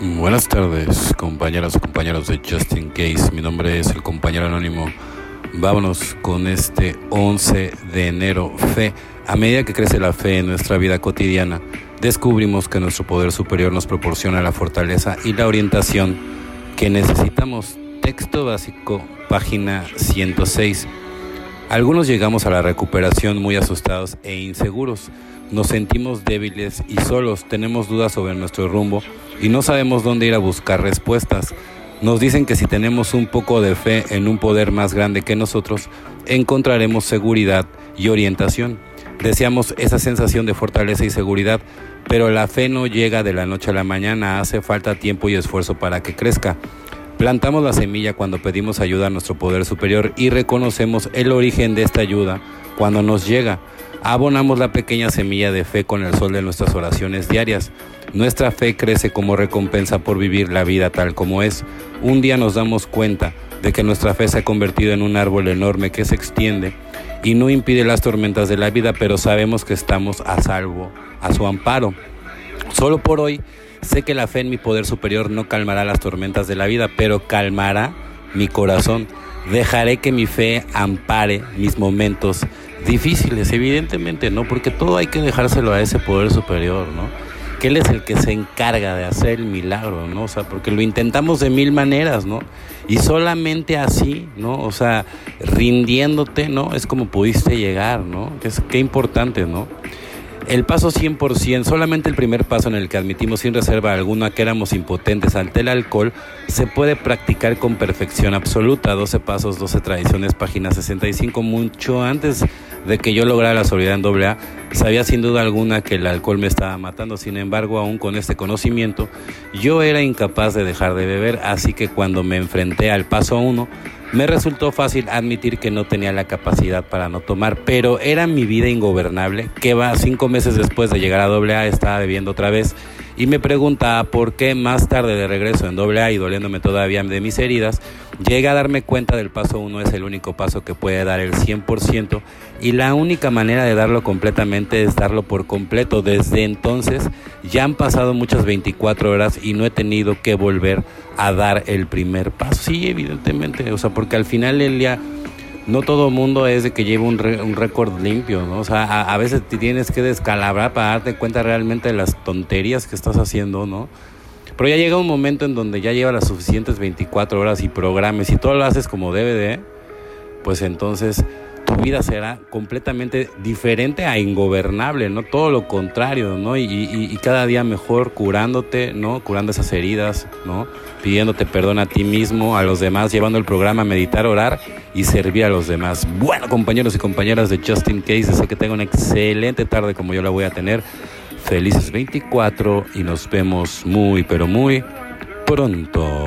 Buenas tardes, compañeras y compañeros de Justin Case. Mi nombre es el compañero anónimo. Vámonos con este 11 de enero. Fe. A medida que crece la fe en nuestra vida cotidiana, descubrimos que nuestro poder superior nos proporciona la fortaleza y la orientación que necesitamos. Texto básico, página 106. Algunos llegamos a la recuperación muy asustados e inseguros. Nos sentimos débiles y solos, tenemos dudas sobre nuestro rumbo y no sabemos dónde ir a buscar respuestas. Nos dicen que si tenemos un poco de fe en un poder más grande que nosotros, encontraremos seguridad y orientación. Deseamos esa sensación de fortaleza y seguridad, pero la fe no llega de la noche a la mañana, hace falta tiempo y esfuerzo para que crezca. Plantamos la semilla cuando pedimos ayuda a nuestro poder superior y reconocemos el origen de esta ayuda cuando nos llega. Abonamos la pequeña semilla de fe con el sol de nuestras oraciones diarias. Nuestra fe crece como recompensa por vivir la vida tal como es. Un día nos damos cuenta de que nuestra fe se ha convertido en un árbol enorme que se extiende y no impide las tormentas de la vida, pero sabemos que estamos a salvo, a su amparo. Solo por hoy sé que la fe en mi poder superior no calmará las tormentas de la vida, pero calmará mi corazón. Dejaré que mi fe ampare mis momentos difíciles, evidentemente, ¿no? Porque todo hay que dejárselo a ese poder superior, ¿no? Que Él es el que se encarga de hacer el milagro, ¿no? O sea, porque lo intentamos de mil maneras, ¿no? Y solamente así, ¿no? O sea, rindiéndote, ¿no? Es como pudiste llegar, ¿no? Es, qué importante, ¿no? El paso 100%, solamente el primer paso en el que admitimos sin reserva alguna que éramos impotentes ante el alcohol, se puede practicar con perfección absoluta. 12 pasos, 12 tradiciones, página 65, mucho antes de que yo lograra la sobriedad en AA, sabía sin duda alguna que el alcohol me estaba matando. Sin embargo, aún con este conocimiento, yo era incapaz de dejar de beber, así que cuando me enfrenté al paso 1, me resultó fácil admitir que no tenía la capacidad para no tomar, pero era mi vida ingobernable, que va cinco meses después de llegar a AA estaba bebiendo otra vez y me preguntaba por qué más tarde de regreso en AA y doliéndome todavía de mis heridas, llegué a darme cuenta del paso uno es el único paso que puede dar el 100% y la única manera de darlo completamente es darlo por completo. Desde entonces ya han pasado muchas 24 horas y no he tenido que volver a dar el primer paso. Sí, evidentemente, o sea, porque al final el día no todo mundo es de que lleve un, récord limpio, ¿no? O sea, a, a, veces te tienes que descalabrar para darte cuenta realmente de las tonterías que estás haciendo, ¿no? Pero ya llega un momento en donde ya lleva las suficientes 24 horas y programes y todo lo haces como de, pues entonces tu vida será completamente diferente a ingobernable, ¿no? Todo lo contrario, ¿no? Y, cada día mejor curándote, ¿no? Curando esas heridas, ¿no? Pidiéndote perdón a ti mismo, a los demás, llevando el programa a meditar, orar y servir a los demás. Bueno, compañeros y compañeras de Justin Case, deseo que tengan una excelente tarde como yo la voy a tener. Felices 24 y nos vemos muy, pero muy pronto.